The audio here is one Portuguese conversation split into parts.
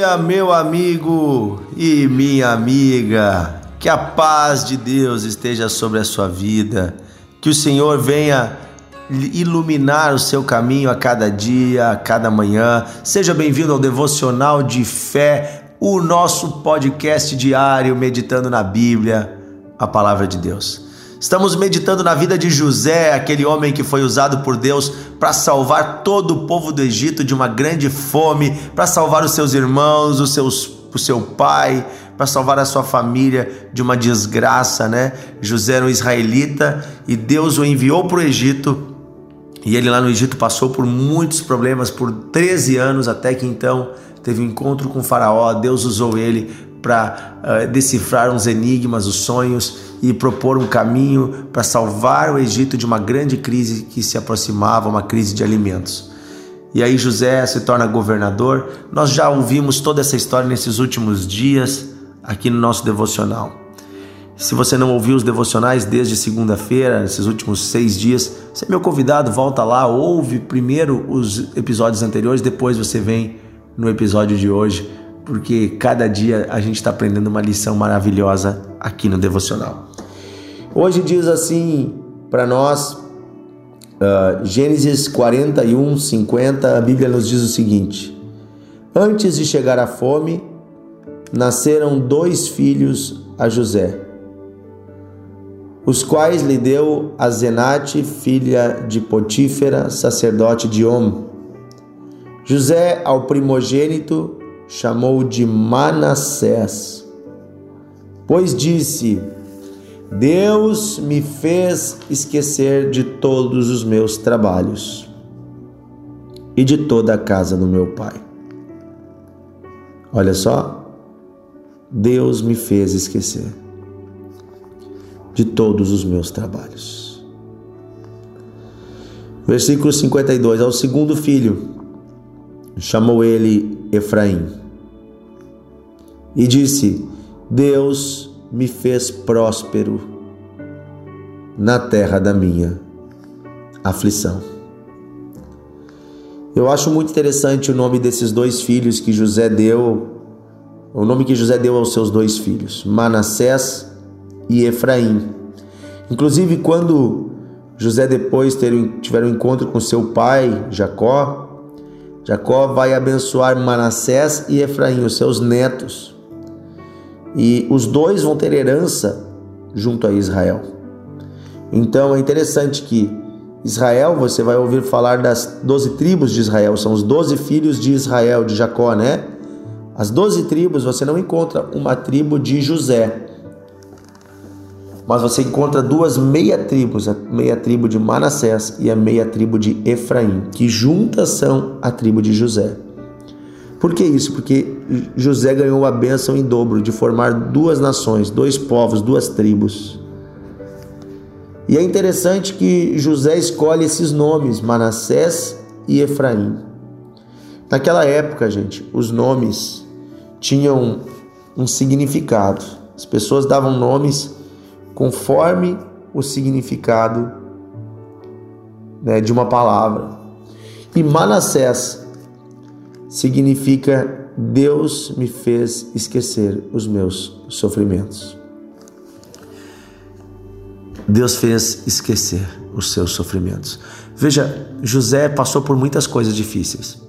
dia, meu amigo e minha amiga. Que a paz de Deus esteja sobre a sua vida. Que o Senhor venha iluminar o seu caminho a cada dia, a cada manhã. Seja bem-vindo ao Devocional de Fé, o nosso podcast diário meditando na Bíblia, a palavra de Deus. Estamos meditando na vida de José, aquele homem que foi usado por Deus para salvar todo o povo do Egito de uma grande fome, para salvar os seus irmãos, os seus, o seu pai, para salvar a sua família de uma desgraça, né? José era um israelita e Deus o enviou para o Egito. E ele lá no Egito passou por muitos problemas por 13 anos, até que então teve um encontro com Faraó. Deus usou ele para uh, decifrar uns enigmas, os sonhos e propor um caminho para salvar o Egito de uma grande crise que se aproximava, uma crise de alimentos. E aí José se torna governador. Nós já ouvimos toda essa história nesses últimos dias aqui no nosso devocional. Se você não ouviu os devocionais desde segunda-feira, nesses últimos seis dias, você é meu convidado, volta lá, ouve primeiro os episódios anteriores, depois você vem no episódio de hoje porque cada dia a gente está aprendendo uma lição maravilhosa aqui no devocional. Hoje diz assim para nós, uh, Gênesis 41, 50, a Bíblia nos diz o seguinte: Antes de chegar a fome, nasceram dois filhos a José, os quais lhe deu a Zenate, filha de Potífera, sacerdote de Om. José, ao primogênito, chamou de Manassés, pois disse: Deus me fez esquecer de todos os meus trabalhos e de toda a casa do meu pai. Olha só, Deus me fez esquecer de todos os meus trabalhos. Versículo 52: Ao segundo filho, chamou ele Efraim e disse: Deus me fez próspero na terra da minha aflição. Eu acho muito interessante o nome desses dois filhos que José deu, o nome que José deu aos seus dois filhos, Manassés e Efraim. Inclusive, quando José depois tiver um encontro com seu pai, Jacó, Jacó vai abençoar Manassés e Efraim, os seus netos e os dois vão ter herança junto a Israel. Então é interessante que Israel, você vai ouvir falar das doze tribos de Israel, são os doze filhos de Israel, de Jacó, né? As doze tribos você não encontra uma tribo de José, mas você encontra duas meia tribos, a meia tribo de Manassés e a meia tribo de Efraim, que juntas são a tribo de José. Por que isso? Porque José ganhou a bênção em dobro de formar duas nações, dois povos, duas tribos. E é interessante que José escolhe esses nomes, Manassés e Efraim. Naquela época, gente, os nomes tinham um significado. As pessoas davam nomes conforme o significado né, de uma palavra. E Manassés significa Deus me fez esquecer os meus sofrimentos. Deus fez esquecer os seus sofrimentos. Veja, José passou por muitas coisas difíceis.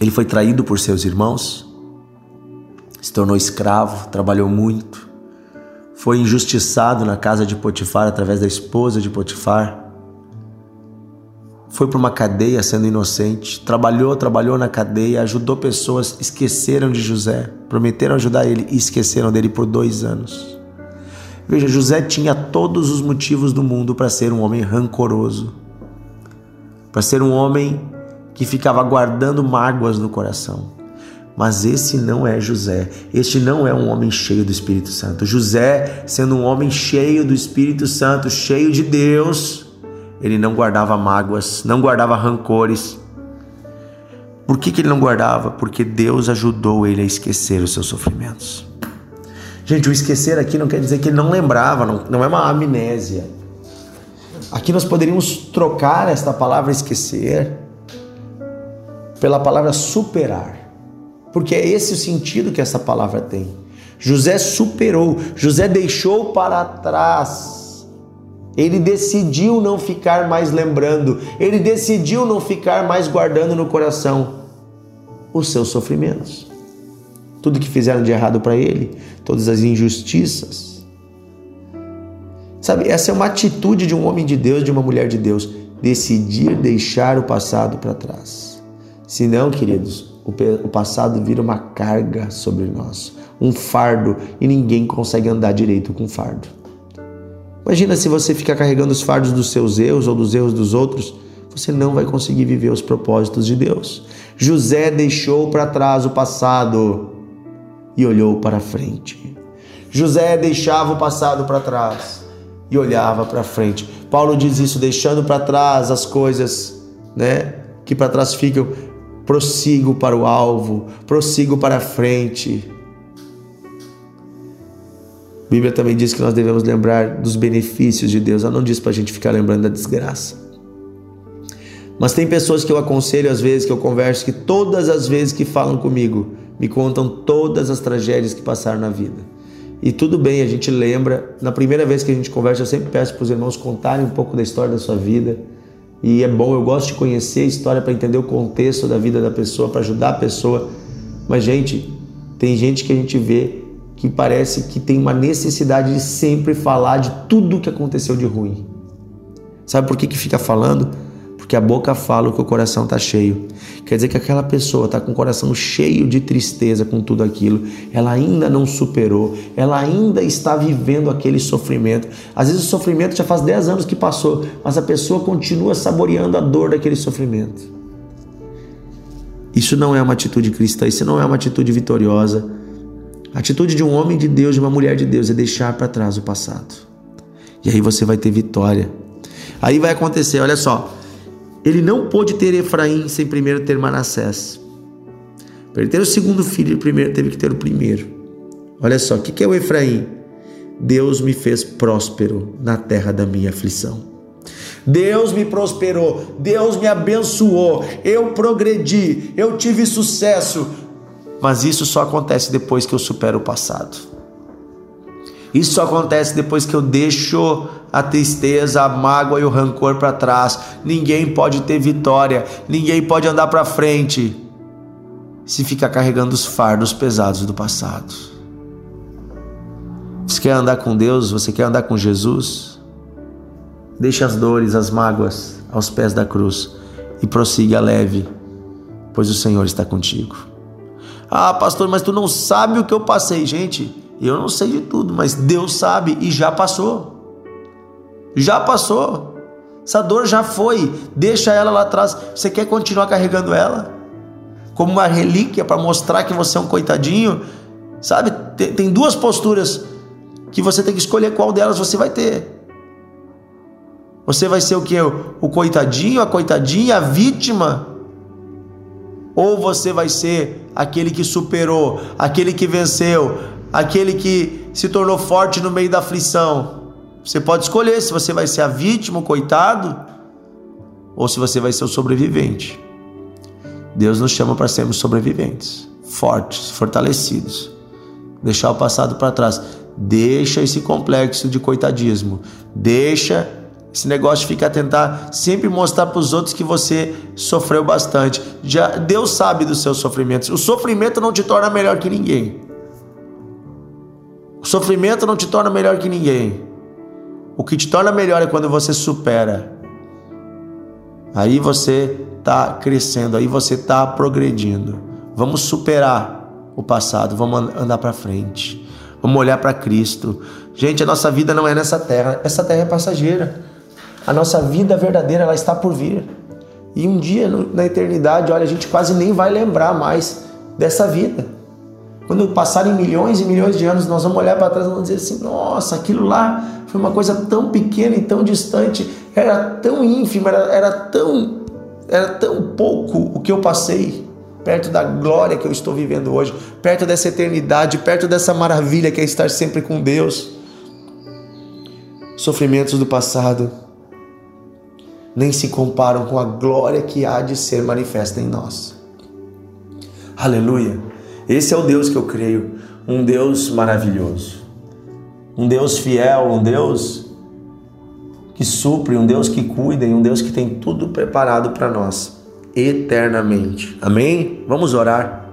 Ele foi traído por seus irmãos, se tornou escravo, trabalhou muito, foi injustiçado na casa de Potifar através da esposa de Potifar foi para uma cadeia sendo inocente, trabalhou, trabalhou na cadeia, ajudou pessoas, esqueceram de José, prometeram ajudar ele e esqueceram dele por dois anos. Veja, José tinha todos os motivos do mundo para ser um homem rancoroso, para ser um homem que ficava guardando mágoas no coração. Mas esse não é José. Este não é um homem cheio do Espírito Santo. José, sendo um homem cheio do Espírito Santo, cheio de Deus, ele não guardava mágoas, não guardava rancores. Por que, que ele não guardava? Porque Deus ajudou ele a esquecer os seus sofrimentos. Gente, o esquecer aqui não quer dizer que ele não lembrava, não, não é uma amnésia. Aqui nós poderíamos trocar esta palavra esquecer pela palavra superar. Porque é esse o sentido que essa palavra tem. José superou, José deixou para trás. Ele decidiu não ficar mais lembrando, ele decidiu não ficar mais guardando no coração os seus sofrimentos. Tudo que fizeram de errado para ele, todas as injustiças. Sabe, essa é uma atitude de um homem de Deus, de uma mulher de Deus, decidir deixar o passado para trás. Se não, queridos, o passado vira uma carga sobre nós, um fardo, e ninguém consegue andar direito com fardo. Imagina se você ficar carregando os fardos dos seus erros ou dos erros dos outros, você não vai conseguir viver os propósitos de Deus. José deixou para trás o passado e olhou para frente. José deixava o passado para trás e olhava para frente. Paulo diz isso, deixando para trás as coisas, né, que para trás ficam, prossigo para o alvo, prossigo para a frente. A Bíblia também diz que nós devemos lembrar dos benefícios de Deus, ela não diz para a gente ficar lembrando da desgraça. Mas tem pessoas que eu aconselho às vezes, que eu converso, que todas as vezes que falam comigo, me contam todas as tragédias que passaram na vida. E tudo bem, a gente lembra. Na primeira vez que a gente conversa, eu sempre peço para os irmãos contarem um pouco da história da sua vida e é bom, eu gosto de conhecer a história para entender o contexto da vida da pessoa, para ajudar a pessoa. Mas, gente, tem gente que a gente vê que parece que tem uma necessidade de sempre falar de tudo o que aconteceu de ruim. Sabe por que, que fica falando? Porque a boca fala o que o coração está cheio. Quer dizer que aquela pessoa está com o coração cheio de tristeza com tudo aquilo, ela ainda não superou, ela ainda está vivendo aquele sofrimento. Às vezes o sofrimento já faz 10 anos que passou, mas a pessoa continua saboreando a dor daquele sofrimento. Isso não é uma atitude cristã, isso não é uma atitude vitoriosa. A atitude de um homem de Deus, de uma mulher de Deus, é deixar para trás o passado. E aí você vai ter vitória. Aí vai acontecer, olha só. Ele não pôde ter Efraim sem primeiro ter Manassés. Para ele ter o segundo filho, primeiro teve que ter o primeiro. Olha só, o que é o Efraim? Deus me fez próspero na terra da minha aflição. Deus me prosperou, Deus me abençoou, eu progredi, eu tive sucesso. Mas isso só acontece depois que eu supero o passado. Isso só acontece depois que eu deixo a tristeza, a mágoa e o rancor para trás. Ninguém pode ter vitória, ninguém pode andar para frente se ficar carregando os fardos pesados do passado. Você quer andar com Deus? Você quer andar com Jesus? Deixe as dores, as mágoas aos pés da cruz e prossiga leve, pois o Senhor está contigo. Ah, pastor, mas tu não sabe o que eu passei, gente. Eu não sei de tudo, mas Deus sabe e já passou. Já passou. Essa dor já foi. Deixa ela lá atrás. Você quer continuar carregando ela? Como uma relíquia para mostrar que você é um coitadinho? Sabe? Tem, duas posturas que você tem que escolher qual delas você vai ter. Você vai ser o que? O coitadinho, a coitadinha, a vítima? Ou você vai ser aquele que superou, aquele que venceu, aquele que se tornou forte no meio da aflição. Você pode escolher se você vai ser a vítima, o coitado, ou se você vai ser o sobrevivente. Deus nos chama para sermos sobreviventes, fortes, fortalecidos. Deixar o passado para trás. Deixa esse complexo de coitadismo. Deixa esse negócio de ficar tentar sempre mostrar para os outros que você sofreu bastante. Já Deus sabe dos seus sofrimentos. O sofrimento não te torna melhor que ninguém. Sofrimento não te torna melhor que ninguém. O que te torna melhor é quando você supera. Aí você está crescendo, aí você está progredindo. Vamos superar o passado, vamos andar para frente. Vamos olhar para Cristo. Gente, a nossa vida não é nessa terra. Essa terra é passageira. A nossa vida verdadeira ela está por vir. E um dia na eternidade, olha, a gente quase nem vai lembrar mais dessa vida. Quando passarem milhões e milhões de anos, nós vamos olhar para trás e vamos dizer assim: nossa, aquilo lá foi uma coisa tão pequena e tão distante, era tão ínfima, era, era, tão, era tão pouco o que eu passei perto da glória que eu estou vivendo hoje, perto dessa eternidade, perto dessa maravilha que é estar sempre com Deus. Sofrimentos do passado nem se comparam com a glória que há de ser manifesta em nós. Aleluia. Esse é o Deus que eu creio, um Deus maravilhoso, um Deus fiel, um Deus que supre, um Deus que cuida e um Deus que tem tudo preparado para nós eternamente. Amém? Vamos orar.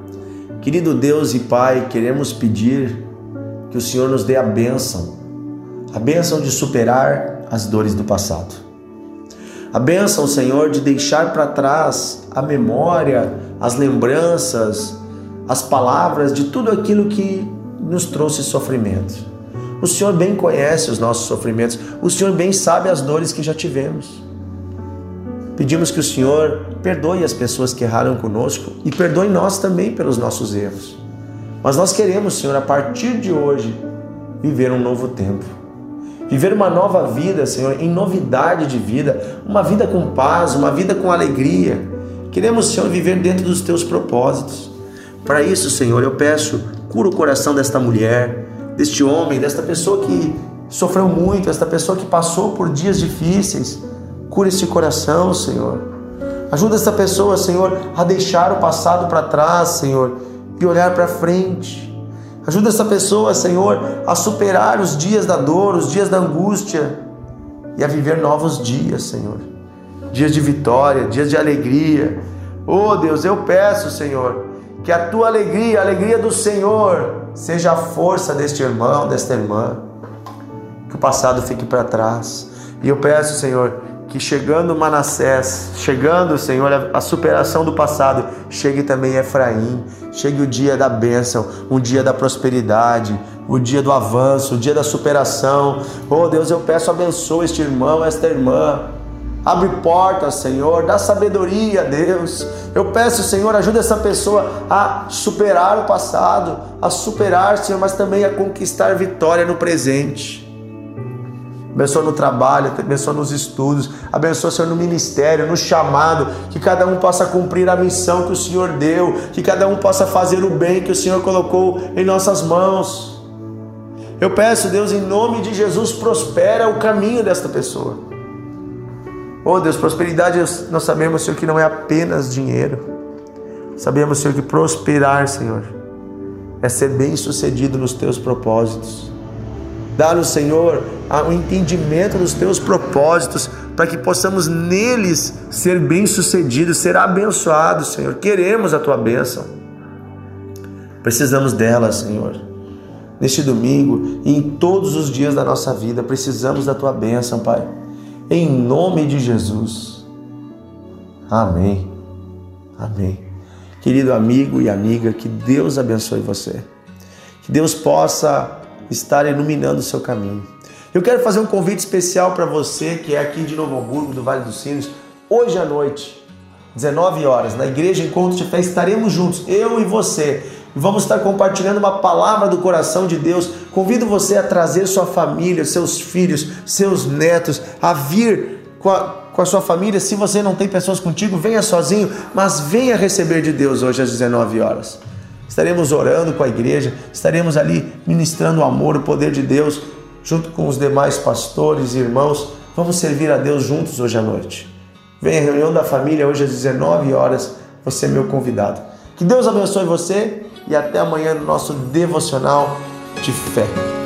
Querido Deus e Pai, queremos pedir que o Senhor nos dê a bênção, a bênção de superar as dores do passado. A bênção, Senhor, de deixar para trás a memória, as lembranças, as palavras de tudo aquilo que nos trouxe sofrimento. O Senhor bem conhece os nossos sofrimentos, o Senhor bem sabe as dores que já tivemos. Pedimos que o Senhor perdoe as pessoas que erraram conosco e perdoe nós também pelos nossos erros. Mas nós queremos, Senhor, a partir de hoje, viver um novo tempo. Viver uma nova vida, Senhor, em novidade de vida, uma vida com paz, uma vida com alegria. Queremos, Senhor, viver dentro dos teus propósitos. Para isso, Senhor, eu peço, cura o coração desta mulher, deste homem, desta pessoa que sofreu muito, esta pessoa que passou por dias difíceis. Cura esse coração, Senhor. Ajuda essa pessoa, Senhor, a deixar o passado para trás, Senhor, e olhar para frente. Ajuda essa pessoa, Senhor, a superar os dias da dor, os dias da angústia e a viver novos dias, Senhor. Dias de vitória, dias de alegria. Oh Deus, eu peço, Senhor, que a tua alegria, a alegria do Senhor, seja a força deste irmão, desta irmã. Que o passado fique para trás. E eu peço, Senhor, que chegando Manassés, chegando, Senhor, a superação do passado, chegue também Efraim, chegue o dia da bênção, um dia da prosperidade, o dia do avanço, o dia da superação. Oh Deus, eu peço abençoe este irmão, esta irmã. Abre portas, Senhor, dá sabedoria, Deus. Eu peço, Senhor, ajuda essa pessoa a superar o passado, a superar, Senhor, mas também a conquistar vitória no presente abençoa no trabalho, abençoa nos estudos, abençoa, Senhor, no ministério, no chamado, que cada um possa cumprir a missão que o Senhor deu, que cada um possa fazer o bem que o Senhor colocou em nossas mãos. Eu peço, Deus, em nome de Jesus, prospera o caminho desta pessoa. Oh Deus, prosperidade, nós sabemos, Senhor, que não é apenas dinheiro. Sabemos, Senhor, que prosperar, Senhor, é ser bem sucedido nos teus propósitos. Dá-nos, Senhor, o entendimento dos teus propósitos, para que possamos neles ser bem-sucedidos, ser abençoados, Senhor. Queremos a tua bênção. Precisamos dela, Senhor. Neste domingo e em todos os dias da nossa vida, precisamos da tua bênção, Pai. Em nome de Jesus. Amém. Amém. Querido amigo e amiga, que Deus abençoe você. Que Deus possa estar iluminando o seu caminho. Eu quero fazer um convite especial para você que é aqui de Novo Hamburgo, do Vale dos Sinos, hoje à noite, 19 horas, na Igreja Encontro de Fé, estaremos juntos, eu e você. Vamos estar compartilhando uma palavra do coração de Deus. Convido você a trazer sua família, seus filhos, seus netos, a vir com a, com a sua família. Se você não tem pessoas contigo, venha sozinho, mas venha receber de Deus hoje às 19 horas estaremos orando com a igreja, estaremos ali ministrando o amor, o poder de Deus, junto com os demais pastores e irmãos. Vamos servir a Deus juntos hoje à noite. Venha à reunião da família hoje às 19 horas, você é meu convidado. Que Deus abençoe você e até amanhã no nosso devocional de fé.